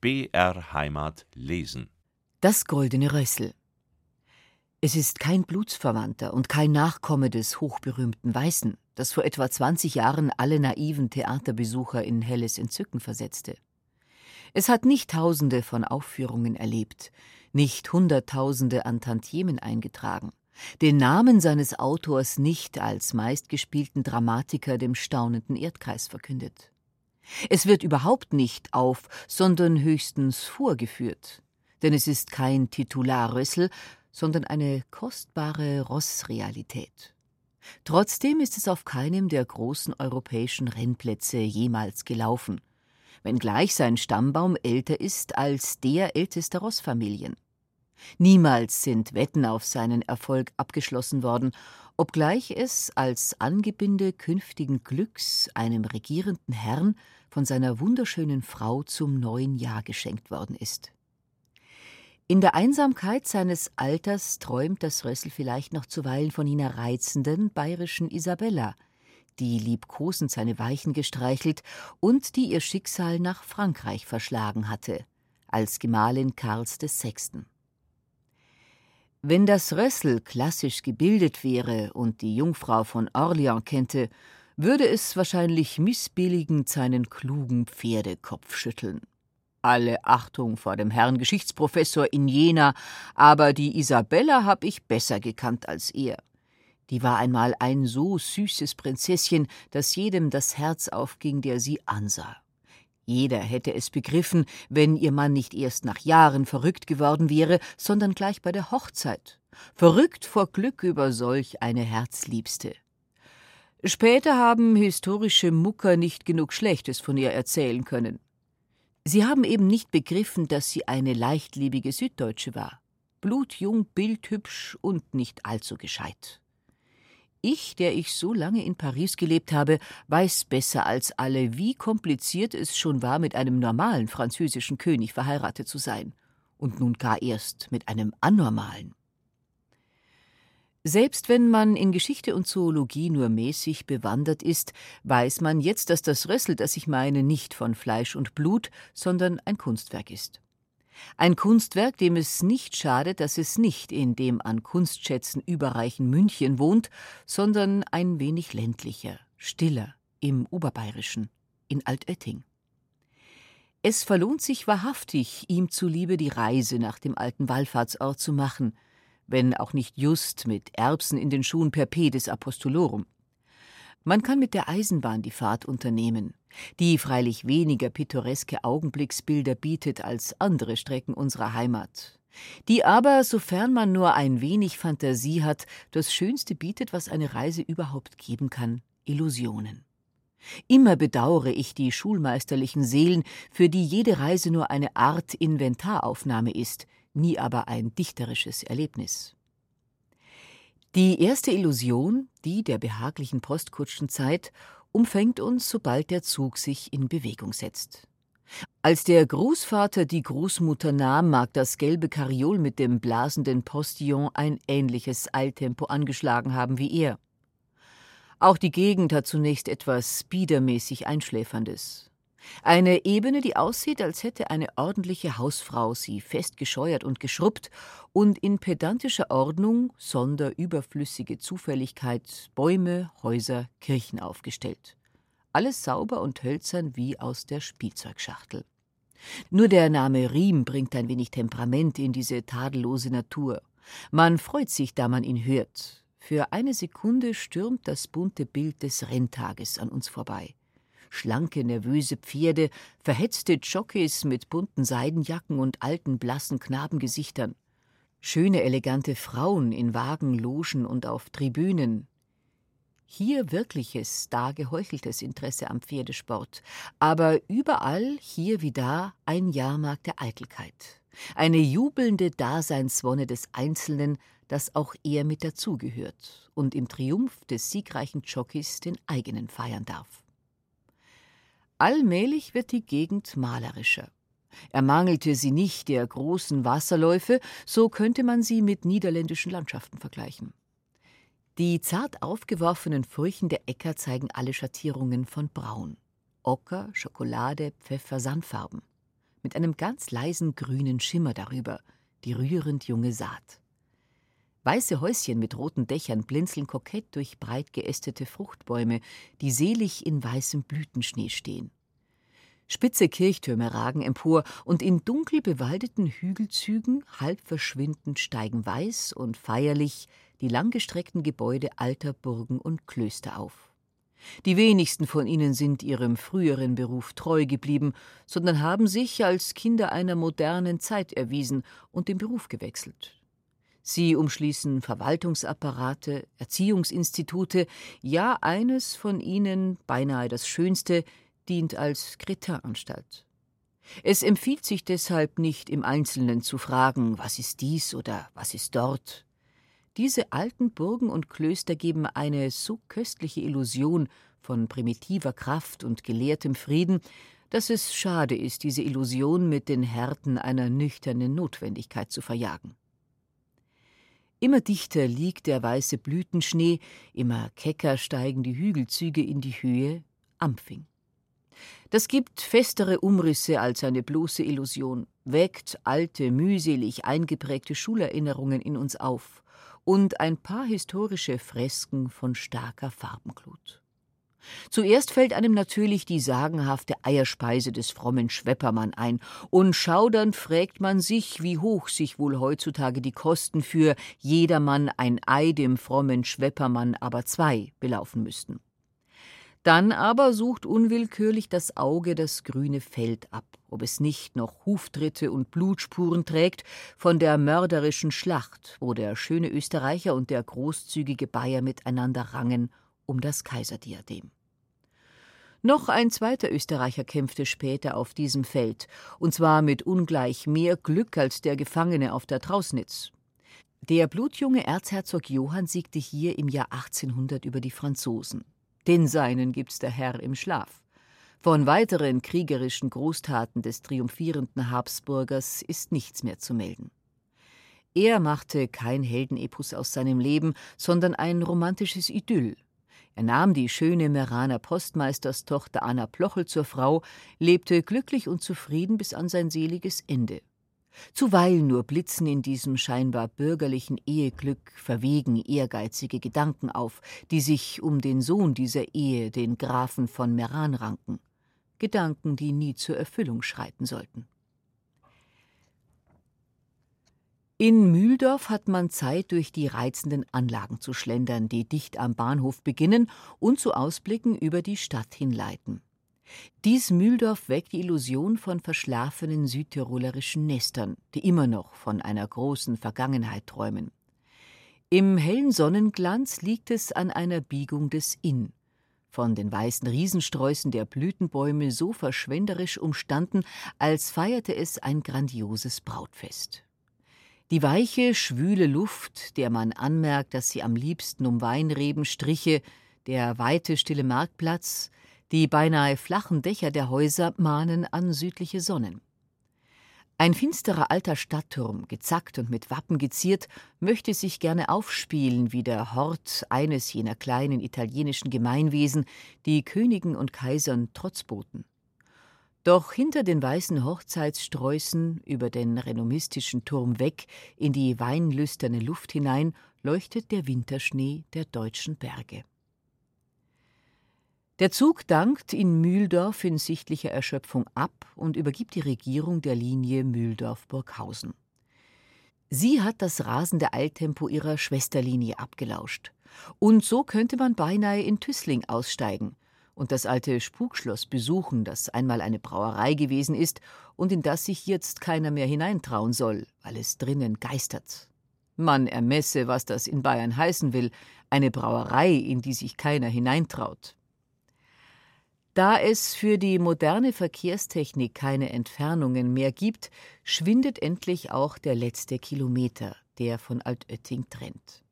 BR Heimat lesen. Das goldene Rössel. Es ist kein Blutsverwandter und kein Nachkomme des hochberühmten Weißen, das vor etwa 20 Jahren alle naiven Theaterbesucher in helles Entzücken versetzte. Es hat nicht Tausende von Aufführungen erlebt, nicht Hunderttausende an Tantiemen eingetragen, den Namen seines Autors nicht als meistgespielten Dramatiker dem staunenden Erdkreis verkündet. Es wird überhaupt nicht auf, sondern höchstens vorgeführt, denn es ist kein Titularrössel, sondern eine kostbare Rossrealität. Trotzdem ist es auf keinem der großen europäischen Rennplätze jemals gelaufen, wenngleich sein Stammbaum älter ist als der ältester Rossfamilien. Niemals sind Wetten auf seinen Erfolg abgeschlossen worden, obgleich es als Angebinde künftigen Glücks einem regierenden Herrn von seiner wunderschönen Frau zum neuen Jahr geschenkt worden ist. In der Einsamkeit seines Alters träumt das Rössel vielleicht noch zuweilen von jener reizenden bayerischen Isabella, die liebkosend seine Weichen gestreichelt und die ihr Schicksal nach Frankreich verschlagen hatte, als Gemahlin Karls VI. Wenn das Rössel klassisch gebildet wäre und die Jungfrau von Orleans kennte, würde es wahrscheinlich missbilligend seinen klugen Pferdekopf schütteln. Alle Achtung vor dem Herrn Geschichtsprofessor in Jena, aber die Isabella hab ich besser gekannt als er. Die war einmal ein so süßes Prinzesschen, dass jedem das Herz aufging, der sie ansah. Jeder hätte es begriffen, wenn ihr Mann nicht erst nach Jahren verrückt geworden wäre, sondern gleich bei der Hochzeit. Verrückt vor Glück über solch eine Herzliebste. Später haben historische Mucker nicht genug Schlechtes von ihr erzählen können. Sie haben eben nicht begriffen, dass sie eine leichtliebige Süddeutsche war. Blutjung, bildhübsch und nicht allzu gescheit. Ich, der ich so lange in Paris gelebt habe, weiß besser als alle, wie kompliziert es schon war, mit einem normalen französischen König verheiratet zu sein. Und nun gar erst mit einem anormalen. Selbst wenn man in Geschichte und Zoologie nur mäßig bewandert ist, weiß man jetzt, dass das Rössel, das ich meine, nicht von Fleisch und Blut, sondern ein Kunstwerk ist. Ein Kunstwerk, dem es nicht schadet, dass es nicht in dem an Kunstschätzen überreichen München wohnt, sondern ein wenig ländlicher, stiller, im Oberbayerischen, in Altötting. Es verlohnt sich wahrhaftig, ihm zuliebe die Reise nach dem alten Wallfahrtsort zu machen, wenn auch nicht just mit Erbsen in den Schuhen per Pedis Apostolorum. Man kann mit der Eisenbahn die Fahrt unternehmen, die freilich weniger pittoreske Augenblicksbilder bietet als andere Strecken unserer Heimat, die aber, sofern man nur ein wenig Fantasie hat, das Schönste bietet, was eine Reise überhaupt geben kann, Illusionen. Immer bedauere ich die schulmeisterlichen Seelen, für die jede Reise nur eine Art Inventaraufnahme ist, nie aber ein dichterisches Erlebnis. Die erste Illusion, die der behaglichen Postkutschenzeit, umfängt uns, sobald der Zug sich in Bewegung setzt. Als der Großvater die Großmutter nahm, mag das gelbe Kariol mit dem blasenden Postillon ein ähnliches Eiltempo angeschlagen haben wie er. Auch die Gegend hat zunächst etwas biedermäßig Einschläferndes. Eine Ebene, die aussieht, als hätte eine ordentliche Hausfrau sie festgescheuert und geschrubbt und in pedantischer Ordnung, sonder überflüssige Zufälligkeit, Bäume, Häuser, Kirchen aufgestellt. Alles sauber und hölzern wie aus der Spielzeugschachtel. Nur der Name Riem bringt ein wenig Temperament in diese tadellose Natur. Man freut sich, da man ihn hört. Für eine Sekunde stürmt das bunte Bild des Renntages an uns vorbei schlanke, nervöse Pferde, verhetzte Jockeys mit bunten Seidenjacken und alten, blassen Knabengesichtern, schöne, elegante Frauen in Wagen, Logen und auf Tribünen. Hier wirkliches, da geheucheltes Interesse am Pferdesport, aber überall, hier wie da, ein Jahrmarkt der Eitelkeit, eine jubelnde Daseinswonne des Einzelnen, das auch er mit dazugehört und im Triumph des siegreichen Jockeys den eigenen feiern darf. Allmählich wird die Gegend malerischer. Ermangelte sie nicht der großen Wasserläufe, so könnte man sie mit niederländischen Landschaften vergleichen. Die zart aufgeworfenen Furchen der Äcker zeigen alle Schattierungen von Braun. Ocker, Schokolade, Pfeffer, Sandfarben. mit einem ganz leisen grünen Schimmer darüber, die rührend junge Saat. Weiße Häuschen mit roten Dächern blinzeln kokett durch breit geästete Fruchtbäume, die selig in weißem Blütenschnee stehen. Spitze Kirchtürme ragen empor, und in dunkel bewaldeten Hügelzügen, halb verschwindend, steigen weiß und feierlich die langgestreckten Gebäude alter Burgen und Klöster auf. Die wenigsten von ihnen sind ihrem früheren Beruf treu geblieben, sondern haben sich als Kinder einer modernen Zeit erwiesen und den Beruf gewechselt. Sie umschließen Verwaltungsapparate, Erziehungsinstitute, ja eines von ihnen, beinahe das schönste, dient als Kretaranstalt. Es empfiehlt sich deshalb nicht im Einzelnen zu fragen, was ist dies oder was ist dort. Diese alten Burgen und Klöster geben eine so köstliche Illusion von primitiver Kraft und gelehrtem Frieden, dass es schade ist, diese Illusion mit den Härten einer nüchternen Notwendigkeit zu verjagen. Immer dichter liegt der weiße Blütenschnee, immer kecker steigen die Hügelzüge in die Höhe, Ampfing. Das gibt festere Umrisse als eine bloße Illusion, weckt alte, mühselig eingeprägte Schulerinnerungen in uns auf und ein paar historische Fresken von starker Farbenglut. Zuerst fällt einem natürlich die sagenhafte Eierspeise des frommen Schweppermann ein, und schaudernd fragt man sich, wie hoch sich wohl heutzutage die Kosten für jedermann ein Ei dem frommen Schweppermann aber zwei belaufen müssten. Dann aber sucht unwillkürlich das Auge das grüne Feld ab, ob es nicht noch Huftritte und Blutspuren trägt von der mörderischen Schlacht, wo der schöne Österreicher und der großzügige Bayer miteinander rangen um das Kaiserdiadem. Noch ein zweiter Österreicher kämpfte später auf diesem Feld, und zwar mit ungleich mehr Glück als der Gefangene auf der Trausnitz. Der blutjunge Erzherzog Johann siegte hier im Jahr 1800 über die Franzosen. Den seinen gibt's der Herr im Schlaf. Von weiteren kriegerischen Großtaten des triumphierenden Habsburgers ist nichts mehr zu melden. Er machte kein Heldenepos aus seinem Leben, sondern ein romantisches Idyll. Er nahm die schöne Meraner Postmeisterstochter Anna Plochel zur Frau, lebte glücklich und zufrieden bis an sein seliges Ende. Zuweilen nur blitzen in diesem scheinbar bürgerlichen Eheglück verwegen ehrgeizige Gedanken auf, die sich um den Sohn dieser Ehe, den Grafen von Meran, ranken. Gedanken, die nie zur Erfüllung schreiten sollten. In Mühldorf hat man Zeit, durch die reizenden Anlagen zu schlendern, die dicht am Bahnhof beginnen und zu Ausblicken über die Stadt hinleiten. Dies Mühldorf weckt die Illusion von verschlafenen südtirolerischen Nestern, die immer noch von einer großen Vergangenheit träumen. Im hellen Sonnenglanz liegt es an einer Biegung des Inn, von den weißen Riesensträußen der Blütenbäume so verschwenderisch umstanden, als feierte es ein grandioses Brautfest. Die weiche, schwüle Luft, der man anmerkt, dass sie am liebsten um Weinreben striche, der weite, stille Marktplatz, die beinahe flachen Dächer der Häuser mahnen an südliche Sonnen. Ein finsterer alter Stadtturm, gezackt und mit Wappen geziert, möchte sich gerne aufspielen wie der Hort eines jener kleinen italienischen Gemeinwesen, die Königen und Kaisern Trotz boten. Doch hinter den weißen Hochzeitssträußen, über den renommistischen Turm weg, in die weinlüsterne Luft hinein, leuchtet der Winterschnee der deutschen Berge. Der Zug dankt in Mühldorf in sichtlicher Erschöpfung ab und übergibt die Regierung der Linie Mühldorf-Burghausen. Sie hat das rasende Eiltempo ihrer Schwesterlinie abgelauscht. Und so könnte man beinahe in Tüßling aussteigen – und das alte Spukschloss besuchen, das einmal eine Brauerei gewesen ist und in das sich jetzt keiner mehr hineintrauen soll, weil es drinnen geistert. Man ermesse, was das in Bayern heißen will, eine Brauerei, in die sich keiner hineintraut. Da es für die moderne Verkehrstechnik keine Entfernungen mehr gibt, schwindet endlich auch der letzte Kilometer, der von Altötting trennt.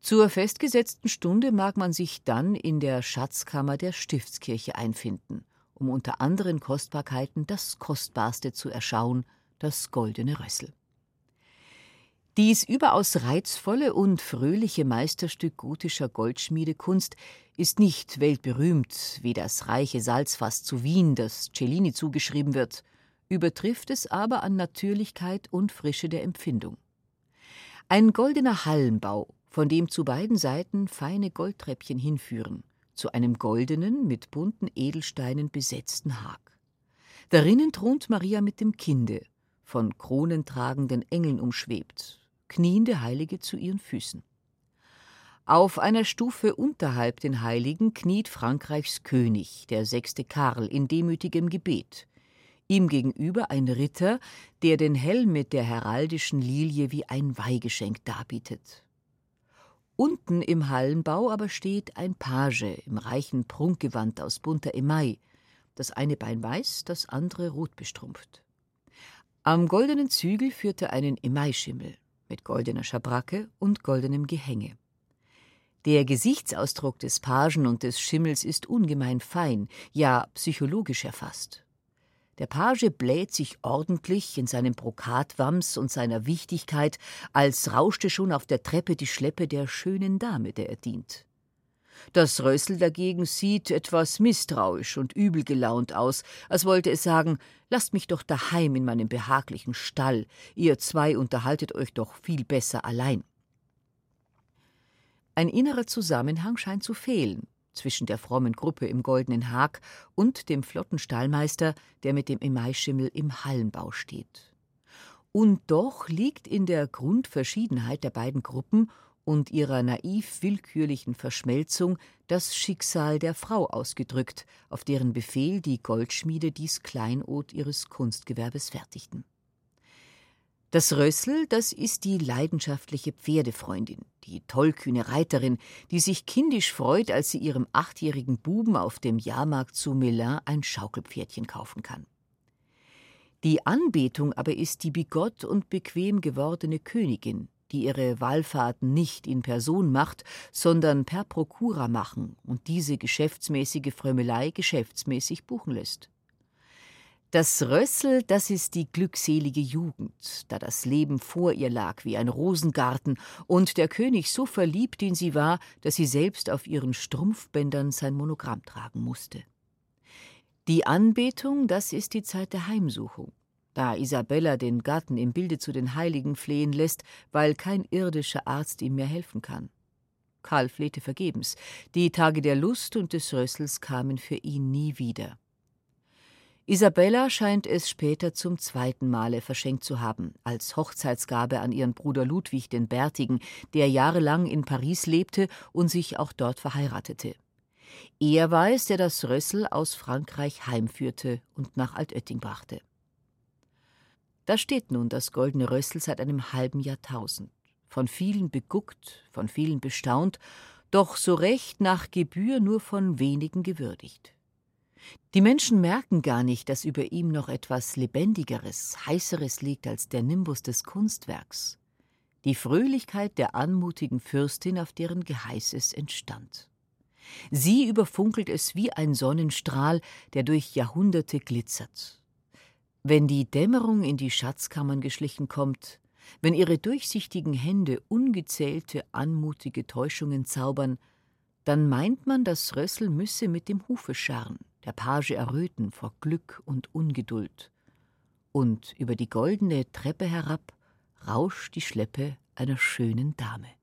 Zur festgesetzten Stunde mag man sich dann in der Schatzkammer der Stiftskirche einfinden, um unter anderen Kostbarkeiten das Kostbarste zu erschauen, das goldene Rössel. Dies überaus reizvolle und fröhliche Meisterstück gotischer Goldschmiedekunst ist nicht weltberühmt wie das reiche Salzfass zu Wien, das Cellini zugeschrieben wird. übertrifft es aber an Natürlichkeit und Frische der Empfindung. Ein goldener Hallenbau, von dem zu beiden Seiten feine Goldtreppchen hinführen, zu einem goldenen, mit bunten Edelsteinen besetzten Hag. Darinnen thront Maria mit dem Kinde, von kronentragenden Engeln umschwebt, kniende Heilige zu ihren Füßen. Auf einer Stufe unterhalb den Heiligen kniet Frankreichs König, der sechste Karl, in demütigem Gebet. Ihm gegenüber ein Ritter, der den Helm mit der heraldischen Lilie wie ein Weihgeschenk darbietet. Unten im Hallenbau aber steht ein Page im reichen Prunkgewand aus bunter Emaille, das eine Bein weiß, das andere rot bestrumpft. Am goldenen Zügel führte einen Emailleschimmel mit goldener Schabracke und goldenem Gehänge. Der Gesichtsausdruck des Pagen und des Schimmels ist ungemein fein, ja psychologisch erfasst. Der Page bläht sich ordentlich in seinem Brokatwams und seiner Wichtigkeit, als rauschte schon auf der Treppe die Schleppe der schönen Dame, der er dient. Das Rössel dagegen sieht etwas misstrauisch und übel gelaunt aus, als wollte es sagen, lasst mich doch daheim in meinem behaglichen Stall, ihr zwei unterhaltet euch doch viel besser allein. Ein innerer Zusammenhang scheint zu fehlen, zwischen der frommen Gruppe im goldenen Hag und dem flotten Stallmeister, der mit dem Emaischimmel im Hallenbau steht. Und doch liegt in der Grundverschiedenheit der beiden Gruppen und ihrer naiv willkürlichen Verschmelzung das Schicksal der Frau ausgedrückt, auf deren Befehl die Goldschmiede dies Kleinod ihres Kunstgewerbes fertigten. Das Rössel, das ist die leidenschaftliche Pferdefreundin, die tollkühne Reiterin, die sich kindisch freut, als sie ihrem achtjährigen Buben auf dem Jahrmarkt zu Melun ein Schaukelpferdchen kaufen kann. Die Anbetung aber ist die bigott und bequem gewordene Königin, die ihre Wallfahrten nicht in Person macht, sondern per Prokura machen und diese geschäftsmäßige Frömmelei geschäftsmäßig buchen lässt. Das Rössel, das ist die glückselige Jugend, da das Leben vor ihr lag wie ein Rosengarten und der König so verliebt in sie war, dass sie selbst auf ihren Strumpfbändern sein Monogramm tragen musste. Die Anbetung, das ist die Zeit der Heimsuchung, da Isabella den Gatten im Bilde zu den Heiligen flehen lässt, weil kein irdischer Arzt ihm mehr helfen kann. Karl flehte vergebens. Die Tage der Lust und des Rössels kamen für ihn nie wieder. Isabella scheint es später zum zweiten Male verschenkt zu haben, als Hochzeitsgabe an ihren Bruder Ludwig den Bärtigen, der jahrelang in Paris lebte und sich auch dort verheiratete. Er war es, der das Rössel aus Frankreich heimführte und nach Altötting brachte. Da steht nun das goldene Rössel seit einem halben Jahrtausend, von vielen beguckt, von vielen bestaunt, doch so recht nach Gebühr nur von wenigen gewürdigt. Die Menschen merken gar nicht, dass über ihm noch etwas Lebendigeres, Heißeres liegt als der Nimbus des Kunstwerks, die Fröhlichkeit der anmutigen Fürstin, auf deren Geheiß es entstand. Sie überfunkelt es wie ein Sonnenstrahl, der durch Jahrhunderte glitzert. Wenn die Dämmerung in die Schatzkammern geschlichen kommt, wenn ihre durchsichtigen Hände ungezählte anmutige Täuschungen zaubern, dann meint man, das Rössel müsse mit dem Hufe scharren der Page erröten vor Glück und Ungeduld. Und über die goldene Treppe herab rauscht die Schleppe einer schönen Dame.